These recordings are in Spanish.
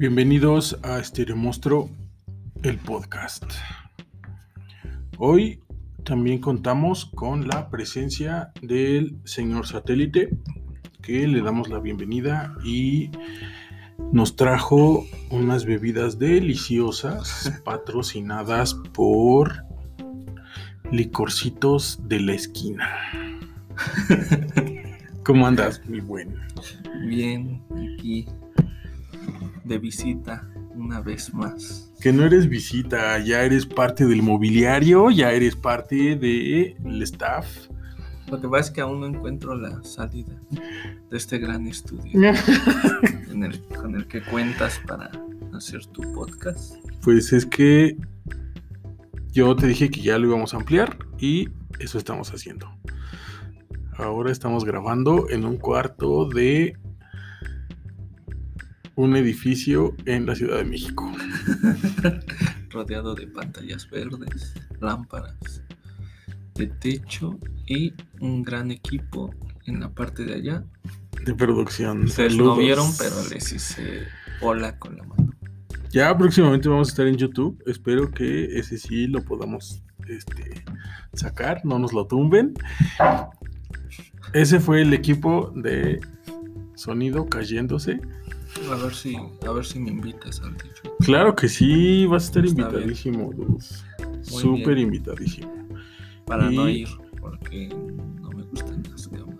Bienvenidos a Stereo Monstruo, el podcast. Hoy también contamos con la presencia del señor satélite, que le damos la bienvenida y nos trajo unas bebidas deliciosas patrocinadas por Licorcitos de la Esquina. ¿Cómo andas, mi buen? Bien, aquí de visita una vez más. Que no eres visita, ya eres parte del mobiliario, ya eres parte del staff. Lo que pasa es que aún no encuentro la salida de este gran estudio en el- con el que cuentas para hacer tu podcast. Pues es que yo te dije que ya lo íbamos a ampliar y eso estamos haciendo. Ahora estamos grabando en un cuarto de un edificio en la Ciudad de México. rodeado de pantallas verdes, lámparas de techo y un gran equipo en la parte de allá. De producción. Ustedes no vieron, pero les hice hola con la mano. Ya próximamente vamos a estar en YouTube. Espero que ese sí lo podamos este, sacar, no nos lo tumben. Ese fue el equipo de sonido cayéndose. A ver si, a ver si me invitas. Claro que sí, vas a estar Está invitadísimo, Súper invitadísimo. Para no ir, porque no me gustan las cámaras.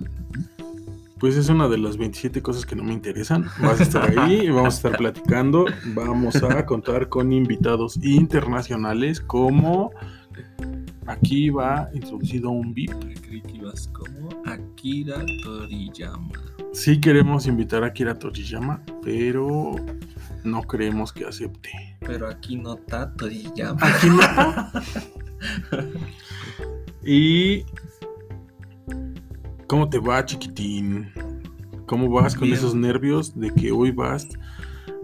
Pues es una de las 27 cosas que no me interesan. Vas a estar ahí, y vamos a estar platicando. Vamos a contar con invitados internacionales como aquí va introducido un VIP. Creí que ibas como Akira Toriyama. Sí queremos invitar a Kira Toriyama, pero no creemos que acepte. Pero aquí no está Toriyama. Aquí no. y ¿cómo te va, chiquitín? ¿Cómo vas con esos nervios de que hoy vas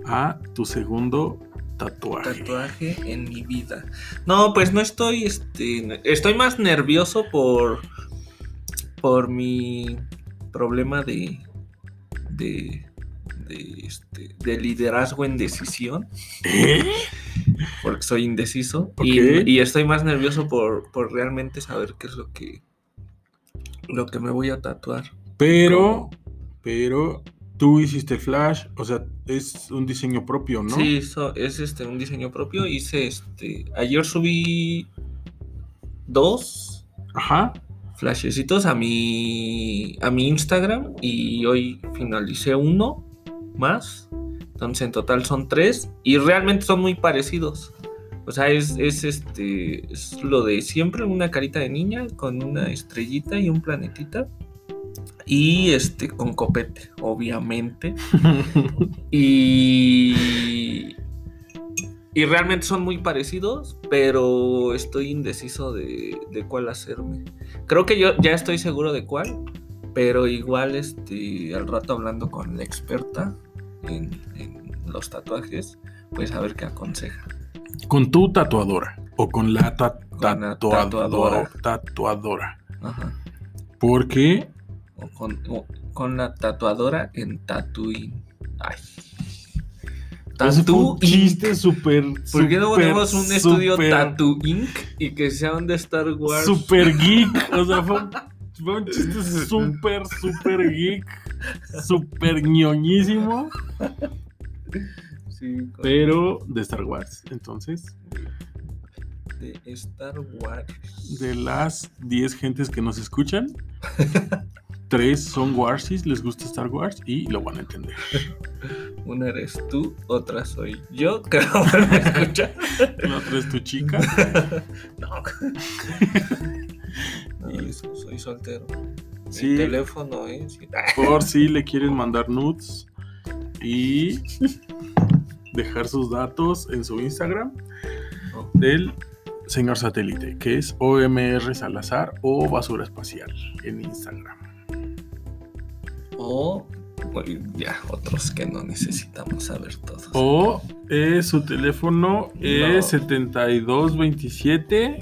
a tu segundo tatuaje? Tatuaje en mi vida. No, pues no estoy, este, estoy más nervioso por, por mi problema de, de, de, este, de liderazgo en decisión, ¿Eh? porque soy indeciso y estoy más nervioso por, por realmente saber qué es lo que, lo que me voy a tatuar. Pero, pero tú hiciste Flash, o sea, es un diseño propio, ¿no? Sí, so- es este un diseño propio. Hice este. Ayer subí dos Ajá. Flashecitos a mi. a mi Instagram. Y hoy finalicé uno más. Entonces en total son tres. Y realmente son muy parecidos. O sea, es, es este. es lo de siempre, una carita de niña con una estrellita y un planetita. Y este, con copete, obviamente. Y. Y realmente son muy parecidos, pero estoy indeciso de, de cuál hacerme. Creo que yo ya estoy seguro de cuál, pero igual este, al rato hablando con la experta en, en los tatuajes, pues a ver qué aconseja. Con tu tatuadora o con la ta- Con la tatuadora. tatuadora. Tatuadora. Ajá. Porque O con, o con la tatuadora en Tatooine. Ay. Un Tattoo chiste Inc. súper. ¿Por qué no súper, ponemos un estudio súper- Tattoo Inc. y que sea un de Star Wars? Super geek. O sea, fue un, fue un chiste súper, súper geek. Súper ñoñísimo. Sí, con- Pero de Star Wars. Entonces, de Star Wars. de las 10 gentes que nos escuchan, 3 son Warsis, les gusta Star Wars y lo van a entender. Una eres tú, otra soy yo, que no me escucha. La otra es tu chica. No. Soy soltero. Sí. Mi teléfono es. Por si le quieren mandar nudes y dejar sus datos en su Instagram del señor satélite, que es OMR Salazar o Basura Espacial en Instagram. O ya otros que no necesitamos saber todos. O eh, su teléfono es No. 7227.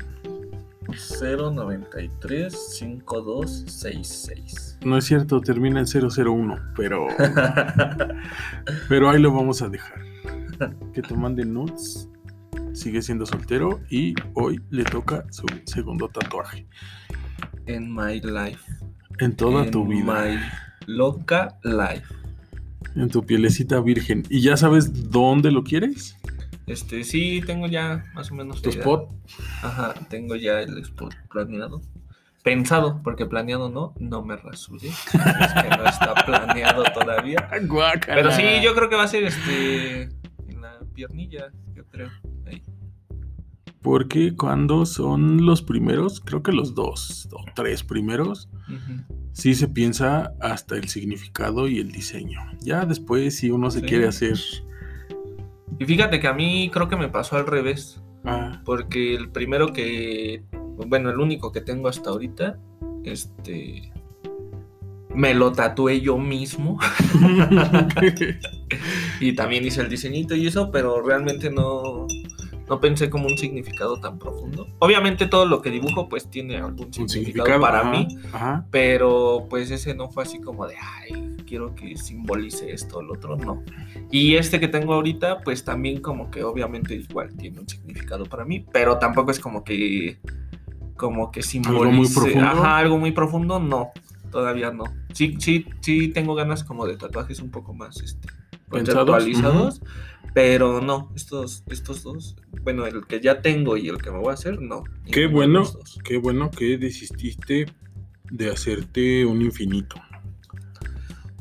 093 5266. No es cierto, termina en 001, pero, pero ahí lo vamos a dejar. que te mande nudes. Sigue siendo soltero y hoy le toca su segundo tatuaje. En my life. En toda tu vida. My loca life. En tu pielecita virgen. ¿Y ya sabes dónde lo quieres? Este, sí, tengo ya más o menos. Tu idea. spot. Ajá, tengo ya el spot planeado. Pensado, porque planeado no, no me rasuré. Es que no está planeado todavía. Guácala. Pero sí, yo creo que va a ser este. En la piernilla, yo creo. Ahí. Porque cuando son los primeros, creo que los dos o tres primeros, Ujú. Sí se piensa hasta el significado y el diseño. Ya después, si uno se Sí. quiere hacer. Y fíjate que a mí creo que me pasó al revés. Ah, Porque el primero que. Bueno, el único que tengo hasta ahorita. Este. Me lo tatué yo mismo. y también hice el diseñito y eso, pero realmente no. No pensé como un significado tan profundo. Obviamente todo lo que dibujo pues tiene algún significado, significado para ajá, mí, Ajá. pero pues ese no fue así como de, ay, quiero que simbolice esto o lo otro, no. Y este que tengo ahorita, pues también como que obviamente igual tiene un significado para mí, pero tampoco es como que, como que simbolice. muy profundo? Ajá, algo muy profundo, no, todavía no. Sí, sí, sí tengo ganas como de tatuajes un poco más, este, Conceptualizados, pero no, estos, estos dos, bueno, el que ya tengo y el que me voy a hacer, no. Qué bueno, qué bueno que desististe de hacerte un infinito.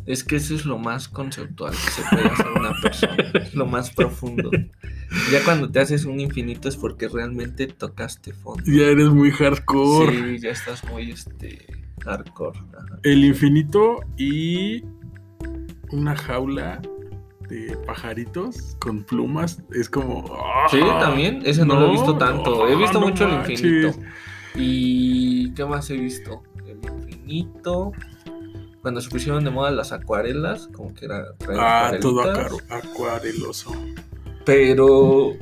Es que eso es lo más conceptual que se puede hacer una persona, es lo más profundo. Ya cuando te haces un infinito es porque realmente tocaste fondo. Ya eres muy hardcore. Sí, ya estás muy este hardcore. ajá. El infinito y una jaula de pajaritos con plumas es como. Sí, también, ese no, lo he visto tanto. He visto no mucho el infinito. ¿Y qué más he visto? El infinito. Cuando se pusieron de moda las acuarelas, como que era Ah, todo acuareloso. Pero.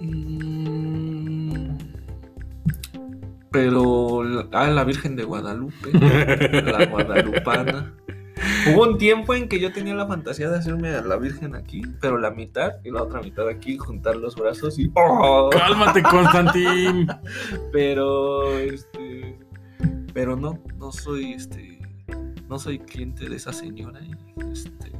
mm, Pero. Ah, la Virgen de Guadalupe. la guadalupana. Hubo un tiempo en que yo tenía la fantasía de hacerme a la Virgen aquí, pero la mitad y la otra mitad aquí, juntar los brazos y. ¡Oh! Cálmate, Constantín. Pero. Este. Pero no, no soy este. No soy cliente de esa señora. Y, este.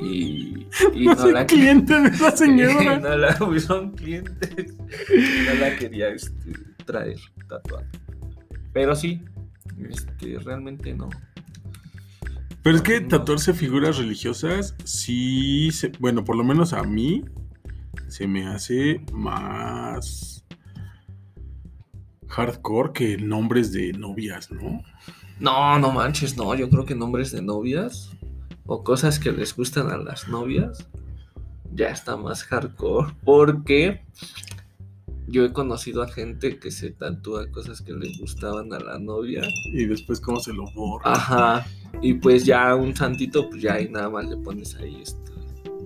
Y. y No no soy la cliente de esa señora. no la son clientes. No la quería este, traer tatuada. Pero sí, este, realmente no. Pero es que tatuarse figuras religiosas, sí, se- bueno, por lo menos a mí, se me hace más hardcore que nombres de novias, ¿no? No, no manches, no. Yo creo que nombres de novias o cosas que les gustan a las novias ya está más hardcore. Porque yo he conocido a gente que se tatúa cosas que les gustaban a la novia. Y después cómo se lo borra. Ajá. Y pues ya un santito, pues ya ahí nada más le pones ahí este.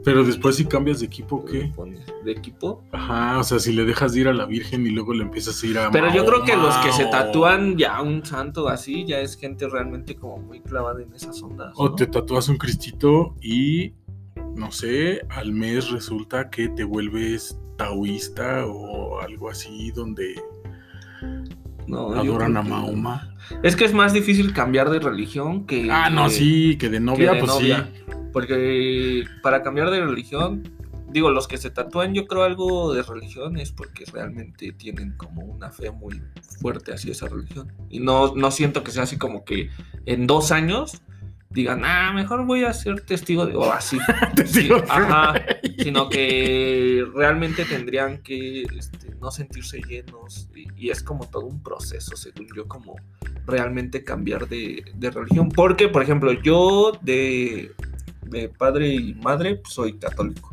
Pero después si cambias de equipo, le ¿qué? pones de equipo. Ajá, o sea, si le dejas de ir a la Virgen y luego le empiezas a ir a Pero yo creo que los que se tatúan ya un santo así, ya es gente realmente como muy clavada en esas ondas. O ¿no? te tatúas un cristito y, no sé, al mes resulta que te vuelves taoísta o algo así donde No, adoran a que- Mahoma. Es que es más difícil cambiar de religión que. Ah, no, que- sí, que de que novia, de pues novia. sí. Porque para cambiar de religión, digo, los que se tatúan, yo creo algo de religión es porque realmente tienen como una fe muy fuerte hacia esa religión. Y no, no siento que sea así como que en dos años digan, ah, mejor voy a ser testigo de. o así. Testigo Sí, ajá, sino que realmente tendrían que este, no sentirse llenos y, y es como todo un proceso, según yo, como realmente cambiar de, de religión. Porque, por ejemplo, yo de, de padre y madre pues, soy católico.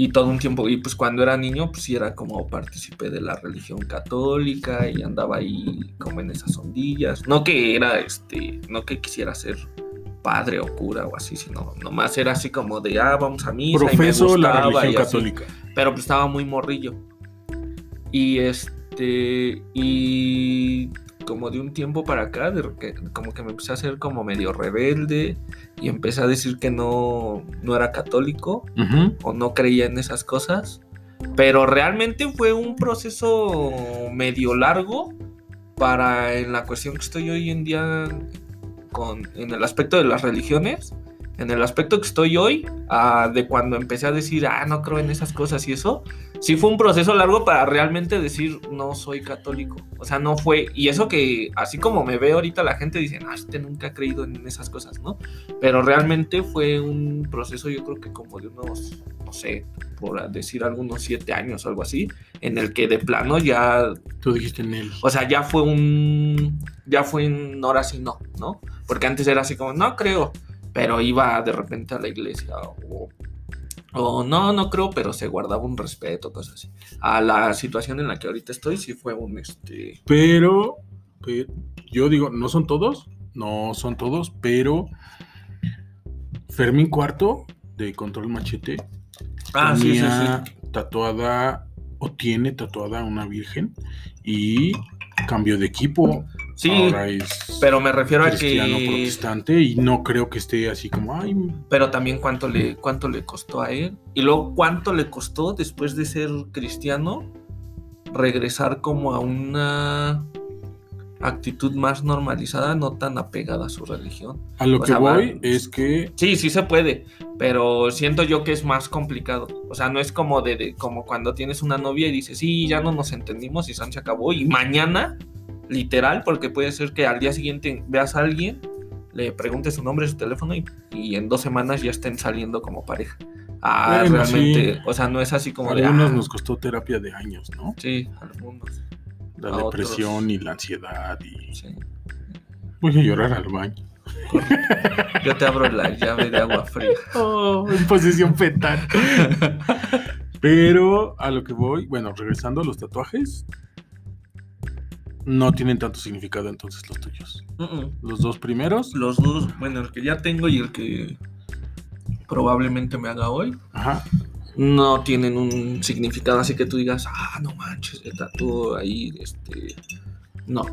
Y todo un tiempo, y pues cuando era niño, pues sí era como participé de la religión católica y andaba ahí como en esas ondillas. No que era, este, no que quisiera ser padre o cura o así, sino nomás era así como de, ah, vamos a misa. y me Profeso la gustaba religión y así. católica. Pero pues estaba muy morrillo. Y este, y como de un tiempo para acá, de que, como que me empecé a hacer como medio rebelde y empecé a decir que no, no era católico Ujú. o no creía en esas cosas. Pero realmente fue un proceso medio largo para en la cuestión que estoy hoy en día con, en el aspecto de las religiones. En el aspecto que estoy hoy, ah, de cuando empecé a decir, ah, no creo en esas cosas y eso, sí fue un proceso largo para realmente decir, no soy católico. O sea, no fue, y eso que así como me ve ahorita la gente dice, ah, este nunca ha creído en esas cosas, ¿no? Pero realmente fue un proceso, yo creo que como de unos, no sé, por decir algunos siete años o algo así, en el que de plano ya, Tú dijiste en él. o sea, ya fue un, ya fue en ahora sí no, ¿no? Porque antes era así como, no creo, pero iba de repente a la iglesia o, o no, no creo, pero se guardaba un respeto, cosas así. A la situación en la que ahorita estoy sí fue un, este, Pero, pero, yo digo, no son todos, no son todos, pero Fermín Cuarto de Control Machete ah, sí, sí, tenía sí. tatuada o tiene tatuada una virgen y cambió de equipo. Sí, Ahora es pero me refiero a que... protestante y no creo que esté así como, ay, pero también cuánto le, cuánto le costó a él. Y luego cuánto le costó después de ser cristiano regresar como a una actitud más normalizada, no tan apegada a su religión. a lo O que sea, va- voy es que Sí, sí se puede, pero siento yo que es más complicado. O sea, no es como de, de- como cuando tienes una novia y dices, sí, ya no nos entendimos y San se acabó. Y mañana, literal, porque puede ser que al día siguiente veas a alguien, le preguntes su nombre, su teléfono y, y en dos semanas ya estén saliendo como pareja. Ah, Bueno, realmente, sí. o sea, no es así como a de. algunos ah, nos costó terapia de años, ¿no? Sí, algunos. La a depresión otros. y la ansiedad y Sí. voy a llorar al baño. Yo te abro la llave de agua fría. Oh, en posición fetal. Pero a lo que voy, bueno, regresando a los tatuajes, no tienen tanto significado entonces los tuyos. Los dos primeros, Los dos, bueno, el que ya tengo y el que probablemente me haga hoy, ajá, no tienen un significado así que tú digas, ah, no manches, el ahí, este, no,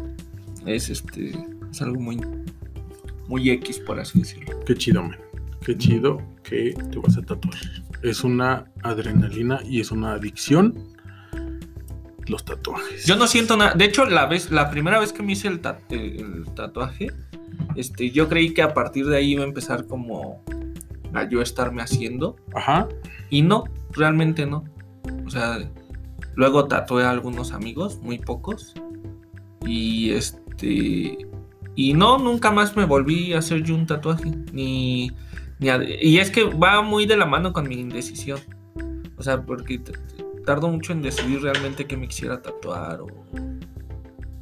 es este, es algo muy, muy X, por así decirlo. qué chido, man. Qué chido que te vas a tatuar. Es una adrenalina y es una adicción los tatuajes. Yo no siento nada, de hecho, la vez, la primera vez que me hice el, ta- el- el tatuaje, este, yo creí que a partir de ahí iba a empezar como a yo estarme haciendo, Ajá, Y no, realmente no. O sea, luego tatué a algunos amigos, muy pocos. Y este. Y no, nunca más me volví a hacer yo un tatuaje. Ni. ni a- y es que va muy de la mano con mi indecisión. O sea, porque tardo mucho en decidir realmente qué me quisiera tatuar. O...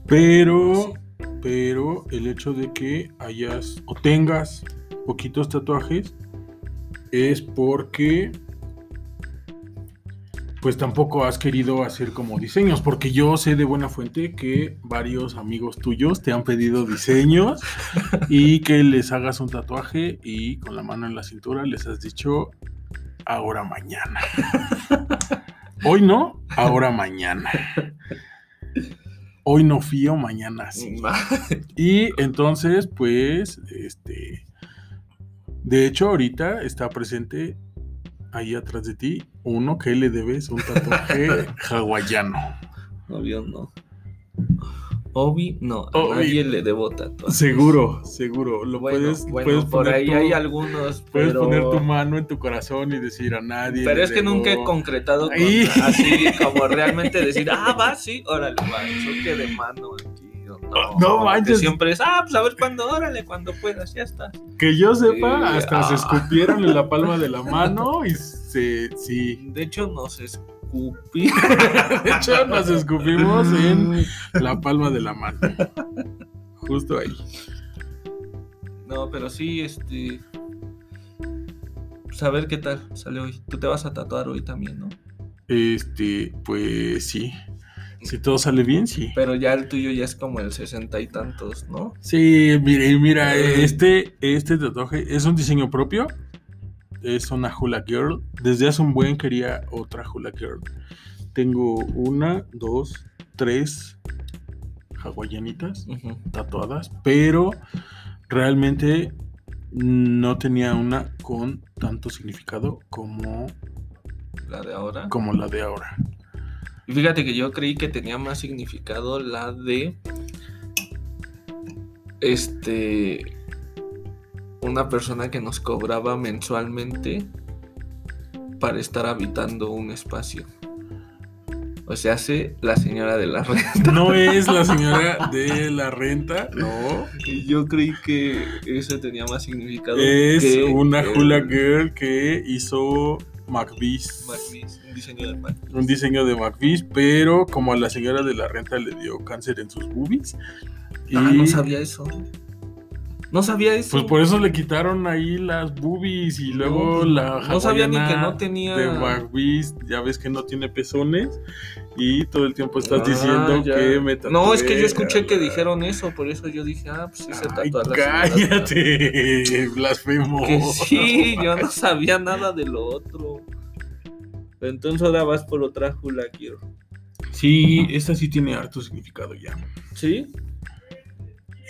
pero, pero el hecho de que hayas o tengas poquitos tatuajes es porque pues tampoco has querido hacer como diseños, porque yo sé de buena fuente que varios amigos tuyos te han pedido diseños y que les hagas un tatuaje y con la mano en la cintura les has dicho ahora mañana. Hoy no, ahora mañana. Hoy no fío, mañana sí. Y entonces, pues, este, de hecho, ahorita está presente ahí atrás de ti uno que le debes un tatuaje hawaiano. Obvio no. Obi, no. A Obi. nadie le debo tatuajes. Seguro, seguro. Lo Bueno, puedes, bueno, puedes por ahí tu- hay algunos. Puedes pero... poner tu mano en tu corazón y decir a nadie. Pero es que nunca he concretado así como realmente decir, ah, va, sí, órale, va, eso que de mano aquí. No, No manches. Siempre es, ah, pues a ver cuándo, órale, cuando puedas, ya está. Que yo sepa, Sí, hasta se ah. escupieron en la palma de la mano y se. Sí. De hecho, nos escupí. De hecho, nos escupimos en la palma de la mano. Justo ahí. No, pero sí, este. Pues a ver qué tal sale hoy. Tú te vas a tatuar hoy también, ¿no? Este, pues sí. Si todo sale bien, sí. Pero ya el tuyo ya es como el sesenta y tantos, ¿no? Sí, mire, mira, este, este tatuaje es un diseño propio. Es una Hula Girl. Desde hace un buen quería otra Hula Girl. Tengo una, dos, tres hawaianitas tatuadas, pero realmente no tenía una con tanto significado como, La de ahora. como la de ahora. Y fíjate que yo creí que tenía más significado la de. Este. Una persona que nos cobraba mensualmente para estar habitando un espacio. O sea, hace la señora de la renta. No es la señora de la renta, no. Yo creí que eso tenía más significado. Es que una el hula girl que hizo McBeast. Un diseño de Mac. Un diseño de McBeast, pero como a la señora de la renta le dio cáncer en sus boobies. Y Ah, no sabía eso. No sabía eso. pues por eso le quitaron ahí las boobies y luego la No sabía ni que no tenía. de McBeast, ya ves que no tiene pezones y todo el tiempo estás Ah, diciendo ya. que me No, es que yo escuché que dijeron eso, por eso yo dije, ah, pues sí se tatuó a la señora. cállate, blasfemo. Que sí, yo no sabía nada de lo otro. Pero entonces ahora vas por otra hula quiero. Sí, esta sí tiene harto significado ya. ¿Sí?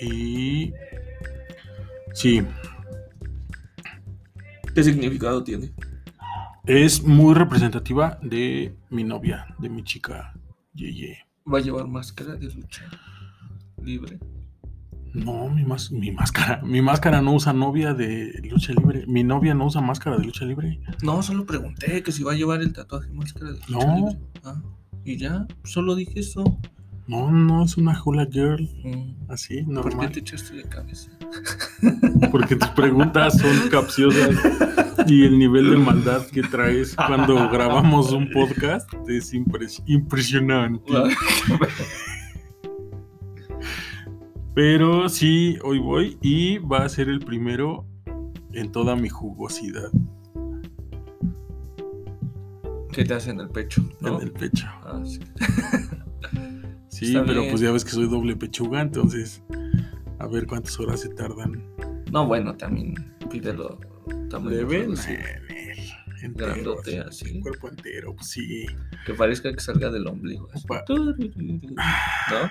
Y sí, ¿Qué significado tiene? es muy representativa de mi novia, de mi chica Yeye. Va a llevar máscara de lucha libre. No, mi, mas- mi máscara. Mi máscara no usa novia de lucha libre. Mi novia no usa máscara de lucha libre. No, solo pregunté que si va a llevar el tatuaje máscara de lucha No. libre. Ah, y ya, solo dije eso. No, no es una hula girl. Mm, Así, ¿Por qué normal. te echaste de cabeza? Porque tus preguntas son capciosas y el nivel de maldad que traes cuando grabamos un podcast es impres- impresionante. Pero sí, hoy voy y va a ser el primero en toda mi jugosidad ¿Qué te hace en el pecho? ¿no? en el pecho. Ah, sí. Sí, Está pero bien. pues ya ves que soy doble pechuga, entonces a ver cuántas horas se tardan. No, bueno, también pídelo. entero, Grandote, así, cuerpo entero, pues sí. Que parezca que salga del ombligo. así. ¿No?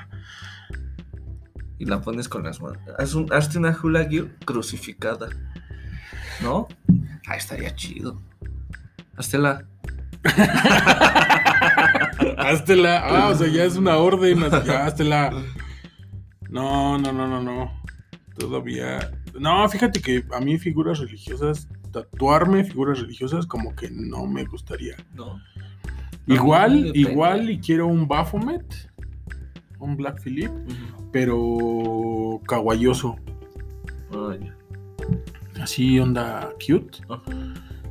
Y la pones con las manos. Haz un- hazte una hula crucificada. ¿No? Ah, estaría chido. Haztela. Háztela. Ah, o sea, ya es una orden. Ya, háztela. No, no, no, no, no. Todavía. No, fíjate que a mí figuras religiosas, tatuarme figuras religiosas, como que no me gustaría. ¿No? Igual, igual y quiero un Baphomet, un Black Phillip, Ujú. pero caguayoso. Ah. Así onda cute. Ajá.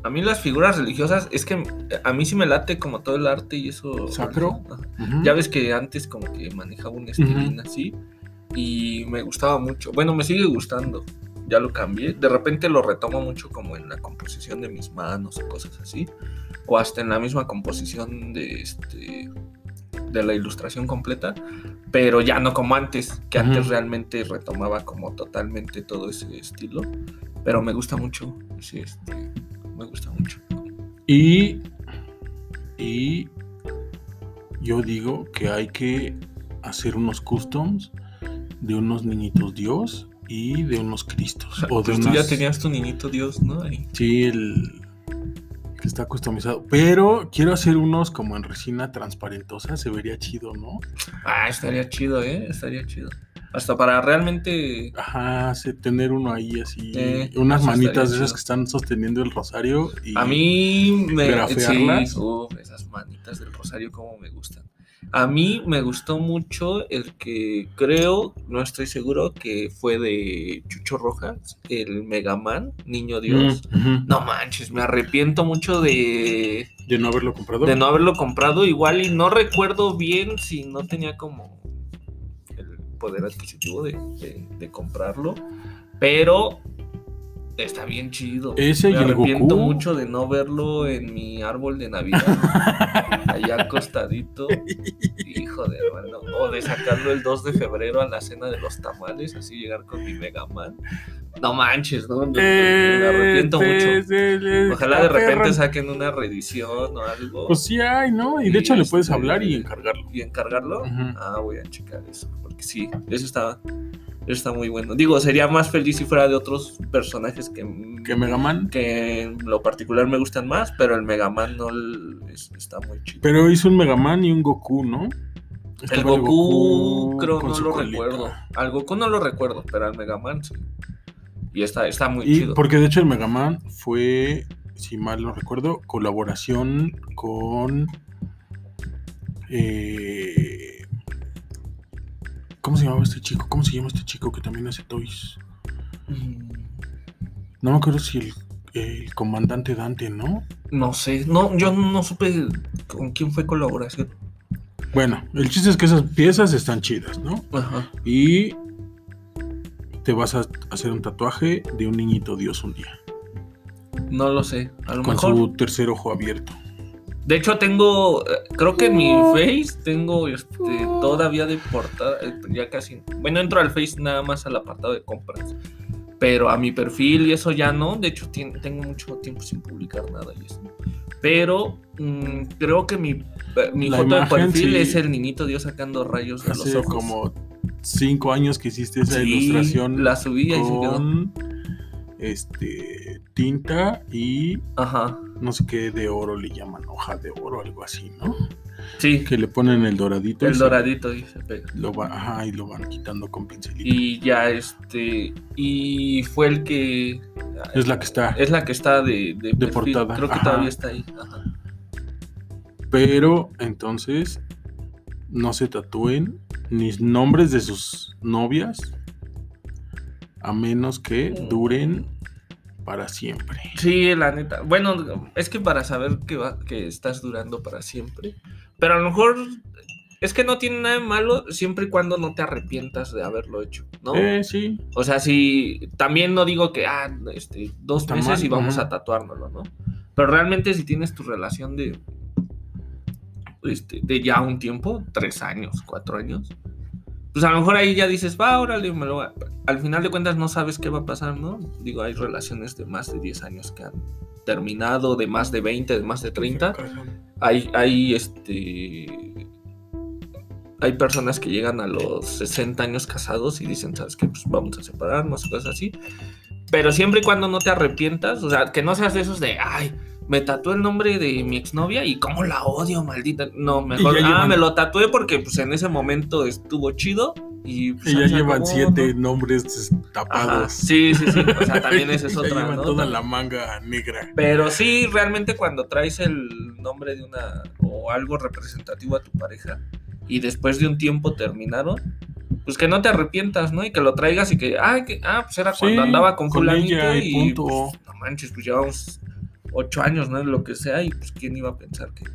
A mí las figuras religiosas, es que a mí sí me late como todo el arte y eso. ¿Sacro? Ujú. Ya ves que antes como que manejaba un estilín así y me gustaba mucho. Bueno, me sigue gustando. Ya lo cambié. De repente lo retomo mucho como en la composición de mis manos o cosas así. O hasta en la misma composición de este de la ilustración completa, pero ya no como antes, que antes realmente retomaba como totalmente todo ese estilo, pero me gusta mucho, sí, este, me gusta mucho. Y, y yo digo que hay que hacer unos customs de unos niñitos Dios y de unos Cristos. O de Pues tú ya tenías tu niñito Dios, ¿no? Ahí. Sí, el que está customizado. Pero quiero hacer unos como en resina transparentosa. Se vería chido, ¿no? Ah, estaría chido, ¿eh? Estaría chido. Hasta para realmente... Ajá, sí, tener uno ahí así. Eh, unas manitas de esas que están sosteniendo el rosario. Y A mí me... grafearlas. Sí, uf, esas manitas del rosario como me gustan. A mí me gustó mucho el que creo, no estoy seguro, que fue de Chucho Rojas, el Megaman, Niño Dios. Mm, ujú. No manches, me arrepiento mucho de, De no haberlo comprado. de no haberlo comprado igual y no recuerdo bien si no tenía como poder adquisitivo de, de- comprarlo, pero Está bien chido. Ese y Me el arrepiento Goku. mucho de no verlo en mi árbol de Navidad. allá acostadito. Hijo de hermano. O de sacarlo el 2 de febrero a la cena de los tamales, así llegar con mi Mega Man. No manches, ¿no? Me, me arrepiento mucho. Ojalá de repente saquen una reedición o algo. Pues sí hay, ¿no? Y de Y hecho le puedes este- hablar y encargarlo. y encargarlo. Ah, voy a checar eso. Porque sí, eso eso está muy bueno. Digo, sería más feliz si fuera de otros personajes que, Que Mega Man. que en lo particular me gustan más, pero el Mega Man no es- está muy chido. Pero hizo un Mega Man y un Goku, ¿no? el Estaba Goku, creo no lo colita. recuerdo. Al Goku no lo recuerdo, pero al Mega Man sí. Y está, está muy Y chido. porque de hecho el Mega Man fue, si mal no recuerdo, colaboración con. eh, ¿Cómo se llamaba este chico? ¿Cómo se llama este chico que también hace toys? No me acuerdo si el, el comandante Dante, ¿no? No sé, no, yo no supe con quién fue colaboración. Bueno, el chiste es que esas piezas están chidas, ¿no? Ajá. Y te vas a hacer un tatuaje de un niñito Dios un día. No lo sé, a lo Con mejor. su tercer ojo abierto. De hecho, tengo, eh, creo que en mi Face tengo este, todavía de portada, eh, ya casi, bueno, entro al Face nada más al apartado de compras, pero a mi perfil y eso ya no, de hecho tengo mucho tiempo sin publicar nada y eso. Pero mm, creo que mi, eh, mi La foto de perfil sí. es el niñito Dios sacando rayos de los Hace ojos. como cinco años que hiciste esa Sí, ilustración la subí y ahí se quedó. Este tinta y Ajá, no sé qué de oro le llaman, hoja de oro, algo así, ¿no? sí, Que le ponen el doradito y el se- doradito y se pega. lo va, ajá, y lo van quitando con pincelito. Y ya este, y fue el que... es la que está. Es la que está de, de, portada, Creo que ajá. todavía está ahí. Ajá. Pero entonces no se tatúen ni nombres de sus novias a menos que duren para siempre. Sí, la neta. Bueno, es que para saber que, va, que estás durando para siempre. Pero a lo mejor es que no tiene nada de malo siempre y cuando no te arrepientas de haberlo hecho, ¿no? Eh, sí, O sea, si también no digo que, ah, este, dos Está meses mal, y vamos a tatuárnoslo, ¿no? Pero realmente si tienes tu relación de, este, de ya un tiempo, tres años, cuatro años, pues a lo mejor ahí ya dices, va, órale, me lo va-". Al final de cuentas no sabes qué va a pasar, ¿no? Digo, hay relaciones de más de 10 años que han terminado, de más de 20, de más de 30 hay, hay este. Hay personas que llegan a los 60 años casados y dicen, ¿sabes qué? Pues vamos a separarnos, cosas así. Pero siempre y cuando no te arrepientas, o sea, que no seas de esos de, ay, me tatué el nombre de mi exnovia y cómo la odio, maldita. No, mejor, ya ah, llevan- me lo tatué porque pues en ese momento estuvo chido y pues, Y ya llevan acabó, siete ¿no? nombres Ajá, tapados. Sí, sí, sí. O sea, también esa es Ya otra, llevan ¿no? toda la manga negra. Pero sí, realmente cuando traes el nombre de una o algo representativo a tu pareja y después de un tiempo terminaron, pues que no te arrepientas, ¿no? Y que lo traigas y que, ah, que, ah pues era cuando Sí, andaba con con fulanito y y, punto. pues, no manches, pues llevamos ocho años, ¿no? Lo que sea y pues quién iba a pensar que...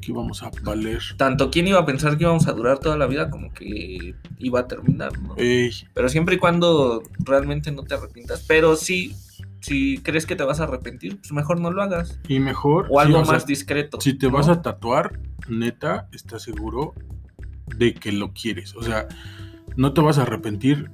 Que vamos a valer. Tanto quién iba a pensar que íbamos a durar toda la vida como que iba a terminar, ¿no? Ey, Pero siempre y cuando realmente no te arrepientas. Pero sí, si crees que te vas a arrepentir, pues mejor no lo hagas. y mejor. O algo más discreto. Si te ¿no? vas a tatuar, neta, estás seguro de que lo quieres. O sea, no te vas a arrepentir.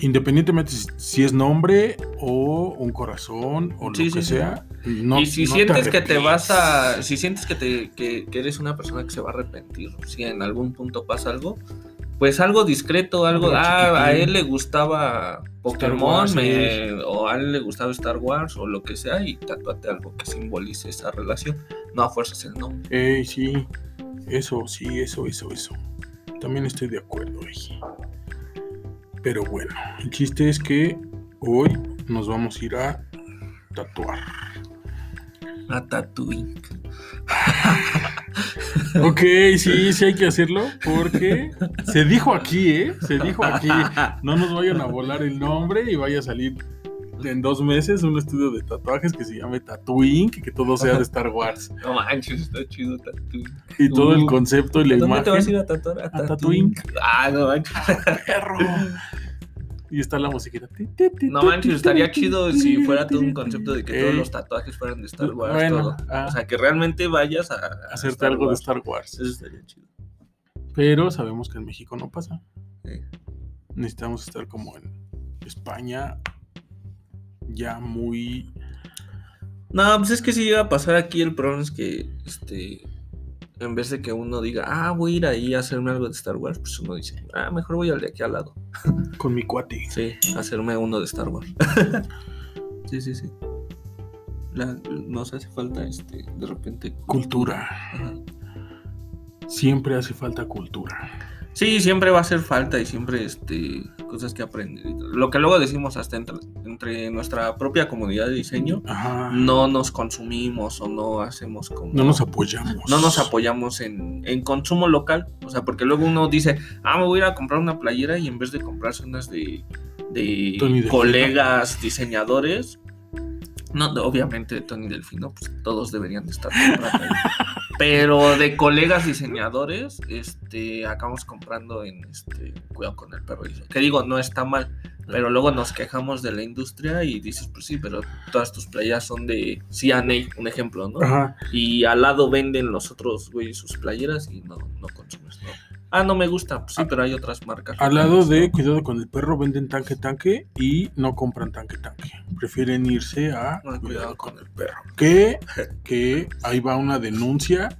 Independientemente si, es nombre o un corazón o Sí, lo sí, que sí. sea. No, y si no sientes que te vas a. Si sientes que, te, que, que eres una persona que se va a arrepentir, si en algún punto pasa algo, pues algo discreto, algo. Ah, a él le gustaba Pokémon, Wars, me- o a él le gustaba Star Wars, o lo que sea, y tatuate algo que simbolice esa relación. No a fuerzas el nombre. Ey, sí. Eso, sí, eso, eso, eso. También estoy de acuerdo. Pero bueno, el chiste es que hoy nos vamos a ir a tatuar. A Tatooine. Ok, sí, sí hay que hacerlo porque se dijo aquí, ¿eh? Se dijo aquí. No nos vayan a volar el nombre y vaya a salir en dos meses un estudio de tatuajes que se llame Tatooine, que, que todo sea de Star Wars. No manches, está chido Tatooine. Y todo el concepto y la ¿Dónde te vas a ir imagen. a tatuar? A, A Tatooine. Ah, no manches. Perro. Y está la musiquita. No manches, estaría chido si fuera todo un concepto de que todos Ey. los tatuajes fueran de Star Wars. Bueno, todo. ah. O sea, que realmente vayas a, a Hacerte Star algo de Wars. Star Wars. Eso estaría chido. Pero sabemos que en México no pasa. Sí. Necesitamos estar como en España, ya muy. No, pues es que si llega a pasar aquí, el problema es que, este, en vez de que uno diga, ah, voy a ir ahí a hacerme algo de Star Wars, pues uno dice, ah, mejor voy al de aquí al lado. con mi cuate. Sí, hacerme uno de Star Wars. sí, sí, sí. La- nos hace falta, este, de repente. Cultura. Ajá. Siempre hace falta cultura. Sí, siempre va a hacer falta y siempre, este, cosas que aprender. Lo que luego decimos hasta entre, entre nuestra propia comunidad de diseño, Ajá. no nos consumimos o no hacemos como... No nos apoyamos. no nos apoyamos en, en consumo local. O sea, porque luego uno dice, ah, me voy a ir a comprar una playera y en vez de comprarse unas de, de colegas diseñadores, no, obviamente Tony Delfino, pues todos deberían de estar comprando. Pero de colegas diseñadores, este, acabamos comprando en este, cuidado con el perro. Que digo, no está mal. Pero luego nos quejamos de la industria y dices, pues sí, pero todas tus playas son de CNA, un ejemplo, ¿no? Ajá. Y al lado venden los otros, güey, sus playeras y no, no consumes, ¿no? Ah, no me gusta, pues sí, pero hay otras marcas. Al lado de. Cuidado con el perro venden tanque tanque y no compran tanque tanque. Prefieren irse a Ah, cuidado con el perro. que, que ahí va una denuncia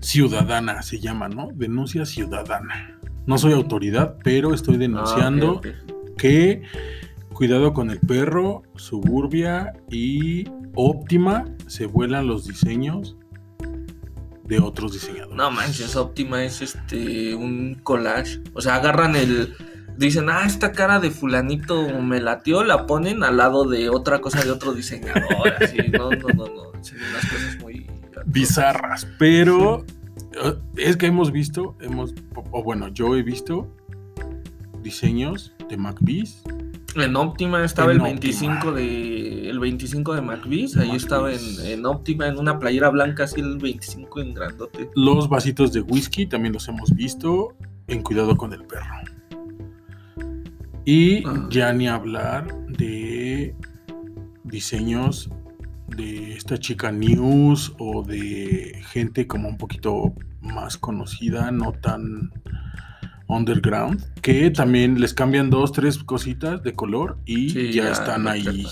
ciudadana, se llama, ¿no? Denuncia ciudadana. No soy autoridad, pero estoy denunciando Ah, que Cuidado con el perro, Suburbia y Óptima se vuelan los diseños de otros diseñadores. No manches, Optima es este un collage. O sea, agarran el. Dicen, ah, esta cara de fulanito me latió, la ponen al lado de otra cosa de otro diseñador. Así, no, no, no, no. Son unas cosas muy bizarras, pero eh, es que hemos visto, hemos, o o bueno, yo he visto diseños de MacBees. En Optima estaba En el 25 de el 25 de McVees, ahí estaba en, en Optima en una playera blanca así el 25 en grandote. Los vasitos de whisky también los hemos visto en Cuidado con el perro. Y Ah. ya ni hablar de diseños de esta chica News o de gente como un poquito más conocida, no tan underground, que también les cambian dos, tres cositas de color y Sí, ya, ya están ahí.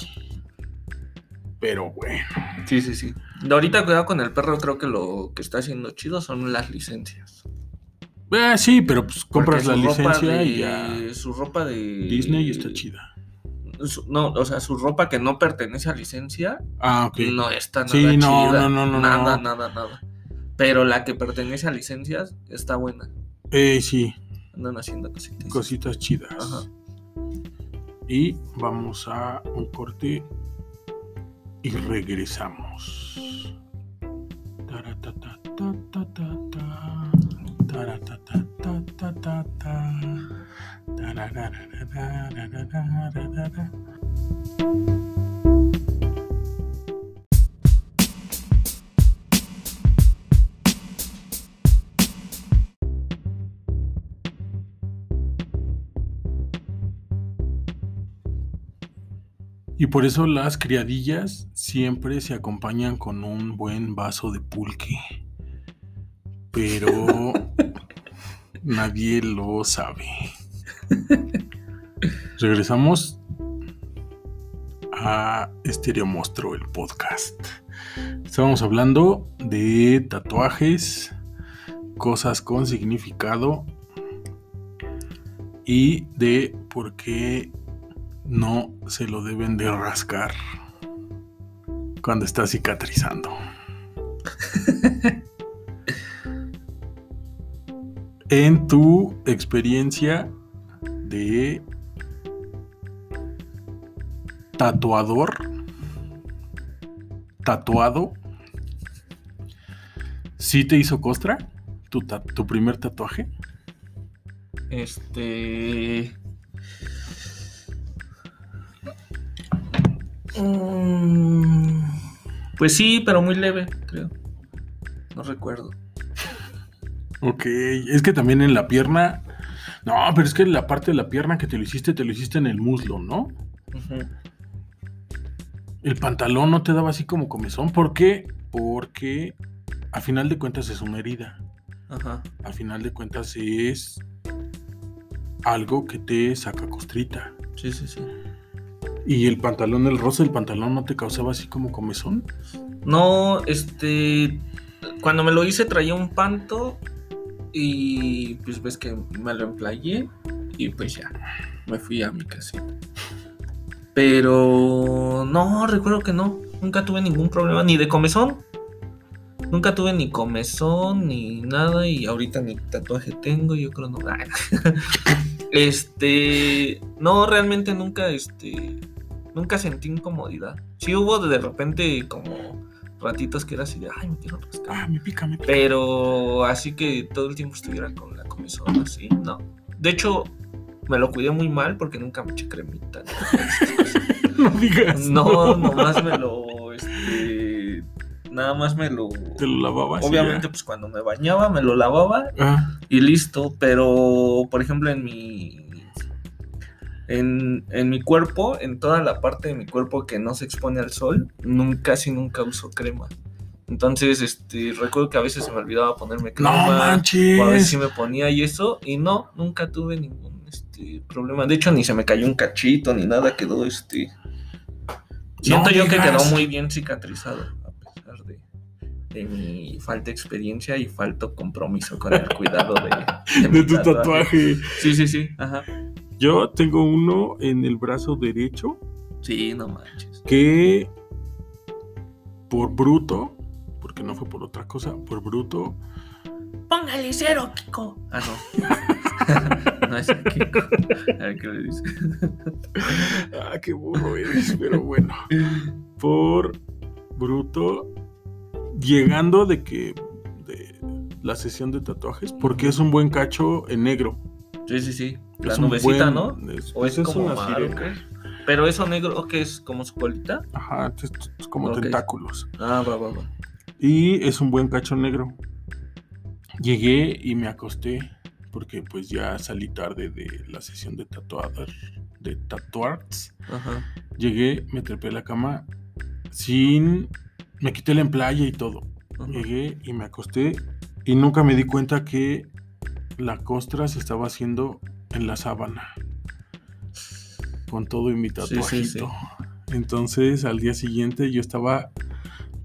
Pero bueno, Sí, sí, sí. De ahorita cuidado con el perro, creo que lo que está haciendo chido son las licencias. Eh, sí, pero pues compras la licencia de- y ya. Su ropa de Disney está chida. su- no, o sea, su ropa que no pertenece a licencia Ah, ok. no está nada Sí, no, chida. no, no, no, Nada, no. nada, nada. Pero la que pertenece a licencias está buena. Eh, sí, Andan haciendo cositas. cositas chidas. Ajá. Y vamos a un corte y regresamos. Y por eso las criadillas siempre se acompañan con un buen vaso de pulque. Pero nadie lo sabe. Regresamos a Estéreo Monstruo, el podcast. Estábamos hablando de tatuajes, cosas con significado y de por qué no se lo deben de rascar cuando está cicatrizando. en tu experiencia de tatuador, tatuado, ¿sí te hizo costra tu, tu primer tatuaje? Este. Mm, Pues sí, pero muy leve, creo. No recuerdo. Ok, es que también en la pierna No, pero es que la parte de la pierna que te lo hiciste, te lo hiciste en el muslo, ¿no? El pantalón no te daba así como comezón. ¿Por qué? Porque a final de cuentas es una herida. Ajá. A final de cuentas es algo que te saca costrita. Sí, sí, sí. Y el pantalón, el rosa del pantalón no te causaba así como comezón. No, este. Cuando me lo hice traía un panto. Y pues ves que me lo emplayé. Y pues ya. Me fui a mi casita. Pero. No, recuerdo que no. Nunca tuve ningún problema. Ni de comezón. Nunca tuve ni comezón ni nada. Y ahorita ni tatuaje tengo. Yo creo no. Este. No, realmente nunca. Este. Nunca sentí incomodidad. Sí hubo de repente como ratitos que era así de, ay, me quiero rascar. Ah, me pica, me pica. Pero así que todo el tiempo estuviera con la comezón así, no. De hecho, me lo cuidé muy mal porque nunca me eché cremita. no digas. No, nomás me lo, este, nada más me lo... Te lo lavabas. y Obviamente, ya. pues cuando me bañaba, me lo lavaba Ah, y listo. Pero, por ejemplo, en mi... En, en mi cuerpo, en toda la parte de mi cuerpo que no se expone al sol, nunca, casi nunca uso crema. Entonces, este, recuerdo que a veces se me olvidaba ponerme no crema. manches. o a veces sí me ponía y eso, y no, nunca tuve ningún este, problema. De hecho, ni se me cayó un cachito ni nada, quedó este. Siento yo que quedó muy bien cicatrizado, a pesar de, de mi falta de experiencia y falto compromiso con el cuidado de, De mi tu tatuaje. Sí, sí, sí, ajá. Yo tengo uno en el brazo derecho Sí, no manches. que por bruto, porque no fue por otra cosa, por bruto, Póngale cero, Kiko. Ah, no. no es Kiko. A ver qué le dice. ah, qué burro eres, pero bueno, por bruto, llegando de que de la sesión de tatuajes, porque es un buen cacho en negro. Sí, sí, sí. La Es un nubecita, buen- ¿no? es- O es como una mar, sirena. ¿o qué? Pero eso negro, que es como su colita. Ajá, es, es como tentáculos. Ah, va, va, va. Y es un buen cacho negro. Llegué y me acosté porque pues ya salí tarde de la sesión de tatuar, de tatuarts. Ajá. Llegué, me trepé a la cama sin... Me quité la emplaya y todo. ajá. Llegué y me acosté y nunca me di cuenta que la costra se estaba haciendo en la sábana. Con todo y mi Sí, tatuajito. sí, sí. Entonces al día siguiente yo estaba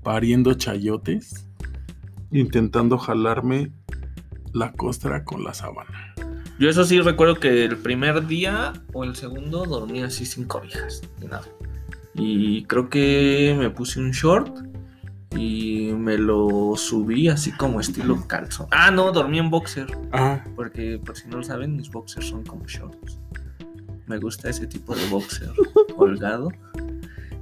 pariendo chayotes, intentando jalarme la costra con la sábana. Yo eso sí recuerdo que el primer día o el segundo dormí así sin cobijas, ni nada. Y creo que me puse un short y me lo subí así como estilo calzo. Ah, no, dormí en boxer. Ah, Porque por si no lo saben, mis boxers son como shorts. Me gusta ese tipo de boxer holgado.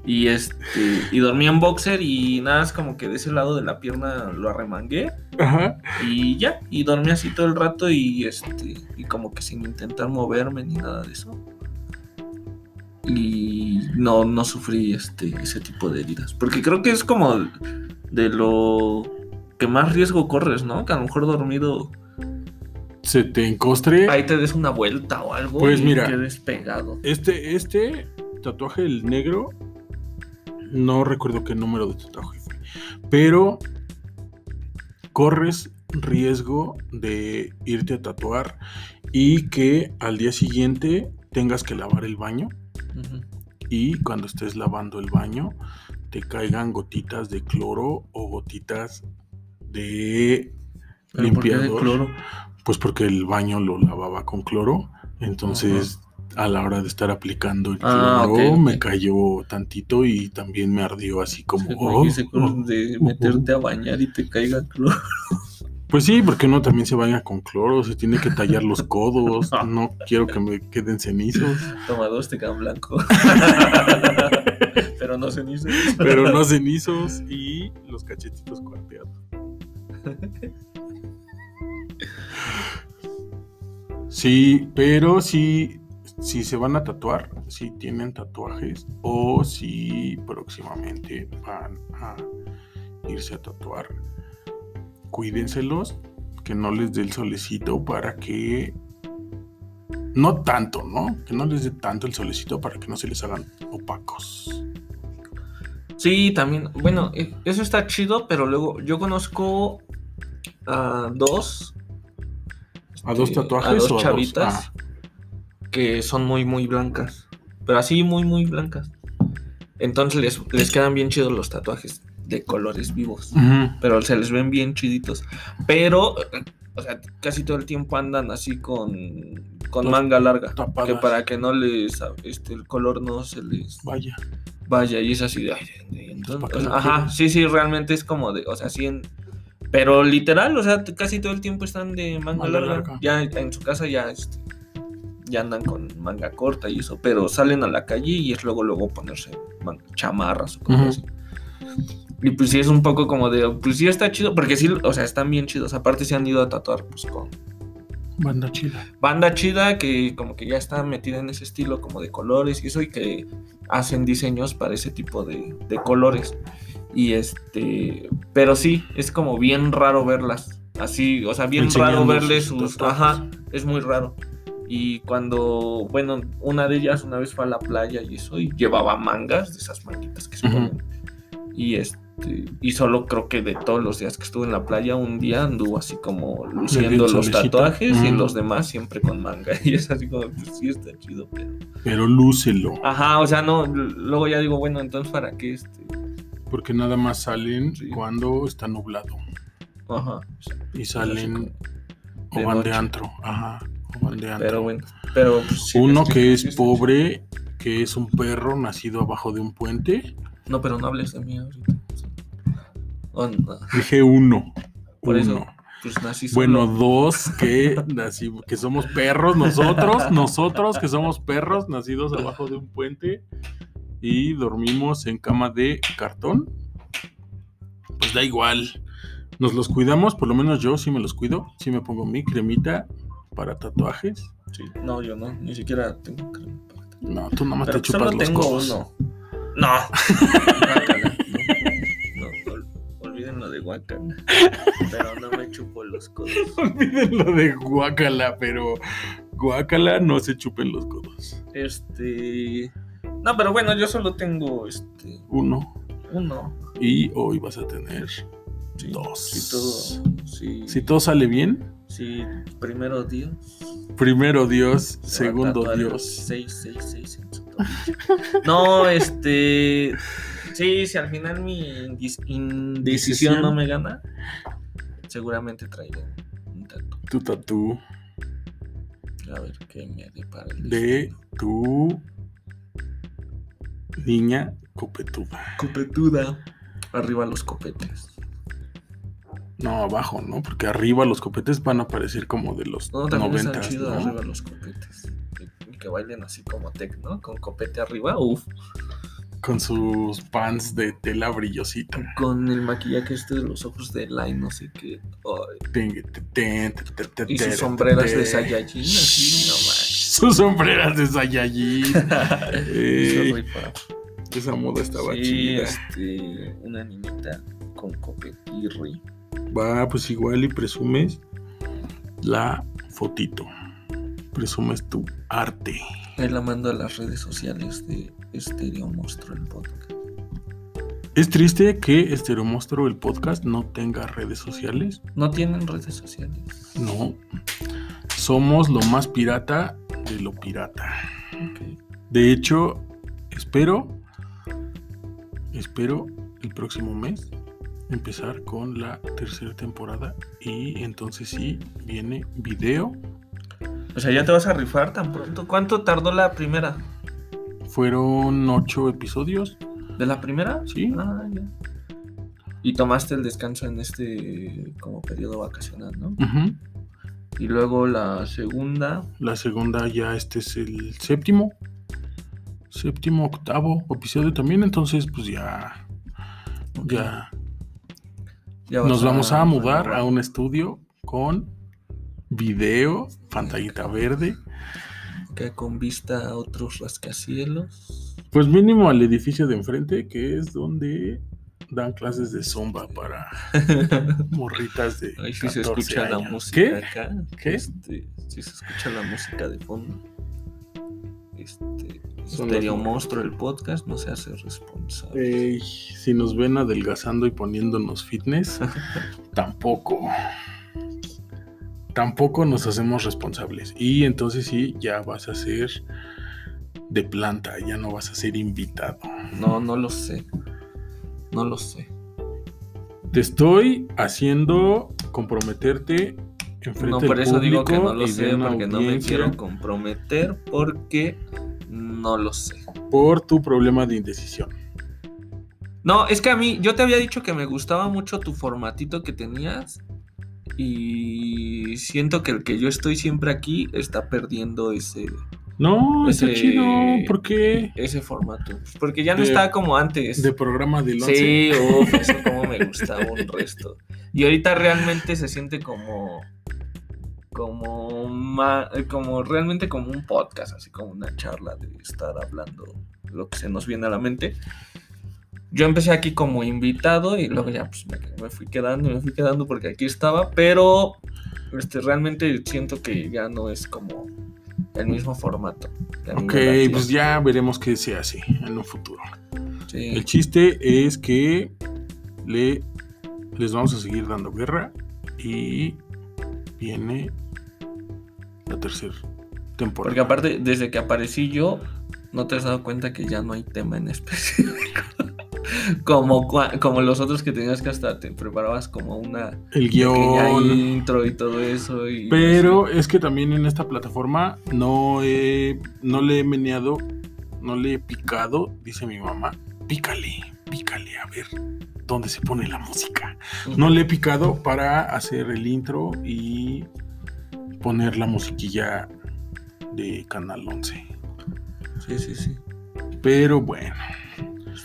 Y este. Y dormí en boxer y nada, es como que de ese lado de la pierna lo arremangué. ajá. Y ya. Y dormí así todo el rato y este. Y como que sin intentar moverme ni nada de eso. Y no, no sufrí este, ese tipo de heridas. Porque creo que es como de lo que más riesgo corres, ¿no? Que a lo mejor dormido Se te encostre. ahí te des una vuelta o algo Pues y mira. quedes pegado. Este, este tatuaje, el negro, no recuerdo qué número de tatuaje fue, pero corres riesgo de irte a tatuar y que al día siguiente tengas que lavar el baño Y cuando estés lavando el baño te caigan gotitas de cloro o gotitas de ¿Pero por qué de limpiador. cloro? Pues porque el baño lo lavaba con cloro. Entonces, a la hora de estar aplicando el Ah, cloro, me cayó tantito y también me ardió así como. Sí, oh, cloro oh. de meterte a bañar y te caiga cloro. Pues sí, porque uno también se baña con cloro, se tiene que tallar los codos. No quiero que me queden cenizos, Toma dos, te quedan blanco. Pero no cenizos. pero no cenizos y los cachetitos cuarteados. Sí, pero si, si se van a tatuar, si tienen tatuajes o si próximamente van a irse a tatuar, cuídenselos, que no les dé el solecito para que No tanto, ¿no? Que no les dé tanto el solecito para que no se les hagan opacos. Sí, también. Bueno, eh, eso está chido, pero luego yo conozco a dos. ¿A dos este, tatuajes a dos o a dos? chavitas Ah. que son muy, muy blancas. Pero así, muy, muy blancas. Entonces les, les quedan bien chidos los tatuajes de colores vivos. Pero se les ven bien chiditos. Pero, o sea, casi todo el tiempo andan así con, con manga larga. tapadas. Que para que no les, este, el color no se les Vaya. vaya. Y es así de, ay, de- entonces, ¿Para qué o sea, lo ajá, sí, sí, realmente es como de, o sea, sí en... Pero literal, o sea, casi todo el tiempo están de manga, Manga larga. larga. Ya en su casa ya, este, ya andan con manga corta y eso. Pero salen a la calle y es luego, luego ponerse chamarras o cosas así. Y pues sí es un poco como de, pues sí está chido, porque sí, o sea, están bien chidos. Aparte se han ido a tatuar pues con Banda chila. banda chida que como que ya está metida en ese estilo como de colores y eso y que hacen diseños para ese tipo de, de colores. Y este, pero sí, es como bien raro verlas. Así, o sea, bien raro Enseñando verle sus. Ajá, es muy raro. Y cuando, bueno, una de ellas una vez fue a la playa y eso, y llevaba mangas, de esas manguitas que se ponen. Y este, y solo creo que de todos los días que estuve en la playa, un día anduvo así como luciendo los tatuajes y los demás siempre con manga. Y es así como, pues sí está chido, pero. Pero lúcelo. Ajá, o sea, no, luego ya digo, bueno, entonces para qué este. Porque nada más salen Sí. cuando está nublado. Ajá. Y salen o van noche. de antro. Ajá. O van de antro. Pero bueno, pero pues, sí, Uno que es pobre, que es un perro nacido abajo de un puente. No, pero no hables de mí ahorita. Oh, no, Dije uno. Por uno. eso, pues nací solo. Bueno, dos que, nací- que somos perros nosotros, nosotros que somos perros nacidos abajo de un puente y dormimos en cama de cartón. Pues da igual. Nos los cuidamos, por lo menos yo sí me los cuido. Sí me pongo mi cremita para tatuajes. Sí, no, yo no, ni siquiera tengo crema para tatuar. No, tú nada más Pero te solo chupas los tengo codos. uno. No. guacala. Pero no me chupo los codos. Olviden lo de guácala, pero guácala no se chupen los codos. Este. No, pero bueno, yo solo tengo este. Uno. Uno. Y hoy vas a tener, Sí, Dos. Si todo. Sí. si todo sale bien, sí, primero Dios. primero Dios, se segundo Dios. 666 en su tobillo. No, este. Sí, si al final mi indis- indecisión Decisión. no me gana, seguramente traeré un tatu. Tu tatú A ver qué me depara el de destino. tu niña copetuda. Copetuda. Arriba los copetes. No, abajo, ¿no? Porque arriba los copetes van a aparecer como de los No, también están noventas, chidos ¿no? arriba los copetes. Y que bailen así como tech, ¿no? Con copete arriba, uff. Con sus pants de tela brillosita. Con el maquillaje este de los ojos de Line, no sé qué. Y sus sombreras de Saiyajin, así, no manches. Sus sombreras de Saiyajin. Esa moda estaba Sí, chida. este, una niñita con copetirri. Va, pues igual y presumes la fotito. Presumes tu arte. Ahí la mando a las redes sociales de Estéreo Monstruo el podcast. Es triste que Estero Monstruo, el podcast, no tenga redes sociales. ¿No tienen redes sociales? No. Somos lo más pirata de lo pirata. De hecho, espero, espero el próximo mes empezar con la tercera temporada y entonces sí viene video. O sea, ya te vas a rifar tan pronto. ¿Cuánto tardó la primera? Fueron ocho episodios. ¿De la primera? Sí. Ah, ya. Y tomaste el descanso en este como periodo vacacional, ¿no? Y luego la segunda. La segunda ya este es el séptimo. Séptimo, octavo episodio también. Entonces, pues ya. Ya Ya nos vamos a mudar renovar. a un estudio con video, pantallita verde. Que con vista a otros rascacielos. Pues mínimo al edificio de enfrente, que es donde dan clases de zumba para morritas de Ahí sí se 14 escucha la música ¿Qué? acá. ¿Qué? Este, sí se escucha la música de fondo. Este, Stereo Monstruo, el podcast, no se hace responsable. Ey, si nos ven adelgazando y poniéndonos fitness, tampoco. Tampoco nos hacemos responsables. Y entonces sí, ya vas a ser de planta, ya no vas a ser invitado. No, no lo sé. No lo sé. Te estoy haciendo comprometerte enfrente No, del por eso digo que no lo sé, porque no me quiero comprometer, porque no lo sé. por tu problema de indecisión. No, es que a mí, yo te había dicho que me gustaba mucho tu formatito que tenías. Y siento que el que yo estoy siempre aquí está perdiendo ese, No, está Ese- chido, porque ese formato. Porque ya no De- está como antes. de programa del 11. Sí, uff, eso como me gustaba un resto. Y ahorita realmente se siente como. Como, ma- como realmente como un podcast, así como una charla de estar hablando lo que se nos viene a la mente. Yo empecé aquí como invitado y luego ya pues, me, fui quedando y me fui quedando porque aquí estaba, pero este, realmente siento que ya no es como el mismo formato. Ok, pues ya veremos qué se hace en un futuro. Sí. El chiste es que le, les vamos a seguir dando guerra y viene la tercera temporada. Porque aparte, desde que aparecí yo, no te has dado cuenta que ya no hay tema en específico. Como, como los otros que tenías que hasta te preparabas como una el guion. intro y todo eso. Y Pero es que también en esta plataforma no, he- no le he meneado, no le he picado, dice mi mamá. Pícale, pícale, a ver dónde se pone la música. No le he picado para hacer el intro y poner la musiquilla de Canal 11. Sí, sí, sí. Pero bueno,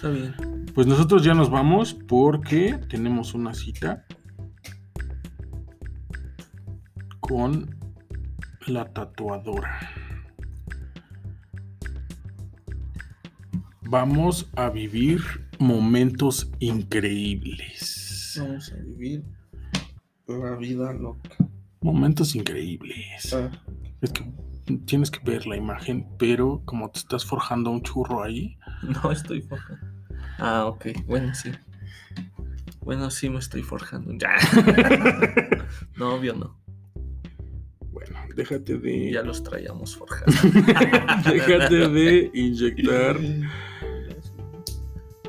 Está bien. pues nosotros ya nos vamos porque tenemos una cita con la tatuadora. Vamos a vivir momentos increíbles. Vamos a vivir la vida loca. Momentos increíbles. Es que tienes que ver la imagen, pero como te estás forjando un churro ahí, No estoy forjando. Ah, ok. Bueno, sí. Bueno, sí me estoy forjando. Ya. no, obvio no. bueno, déjate de Ya los traíamos forjados. déjate de inyectar.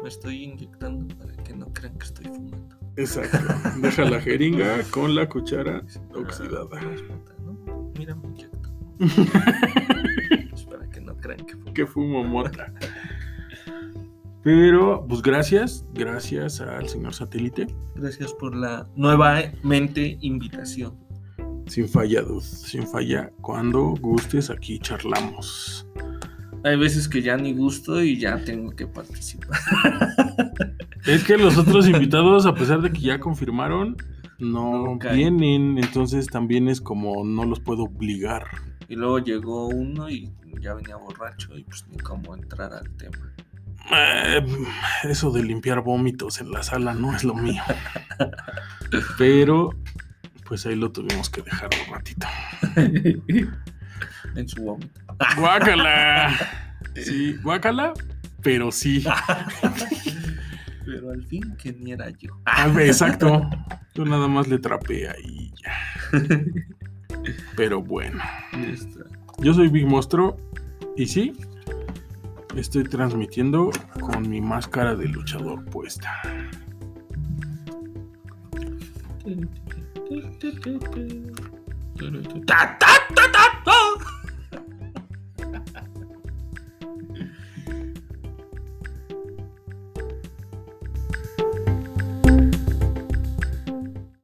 Me estoy inyectando para que no crean que estoy fumando. Exacto. Deja la jeringa con la cuchara oxidada. Ah, pues, puta, ¿no? Mira, me inyecto. Para que no crean que fumo. Que fumo mota. Pero, pues gracias, gracias al señor satélite. Gracias por la nuevamente invitación. Sin falla, dude, sin falla. Cuando gustes, aquí charlamos. Hay veces que ya ni gusto y ya tengo que participar. Es que los otros invitados, a pesar de que ya confirmaron, no No vienen. Entonces también es como no los puedo obligar. Y luego llegó uno y ya venía borracho y pues ni cómo entrar al tema. Eh, eso de limpiar vómitos en la sala no es lo mío. Pero, pues ahí lo tuvimos que dejar un ratito. en su vómito. ¡Guácala! Sí, guácala, pero sí. Pero al fin que ni era yo. Ah, Exacto. Yo nada más le trapé ahí y ya. Pero bueno. Yo soy Big Monstruo y sí, Estoy transmitiendo con mi máscara de luchador puesta.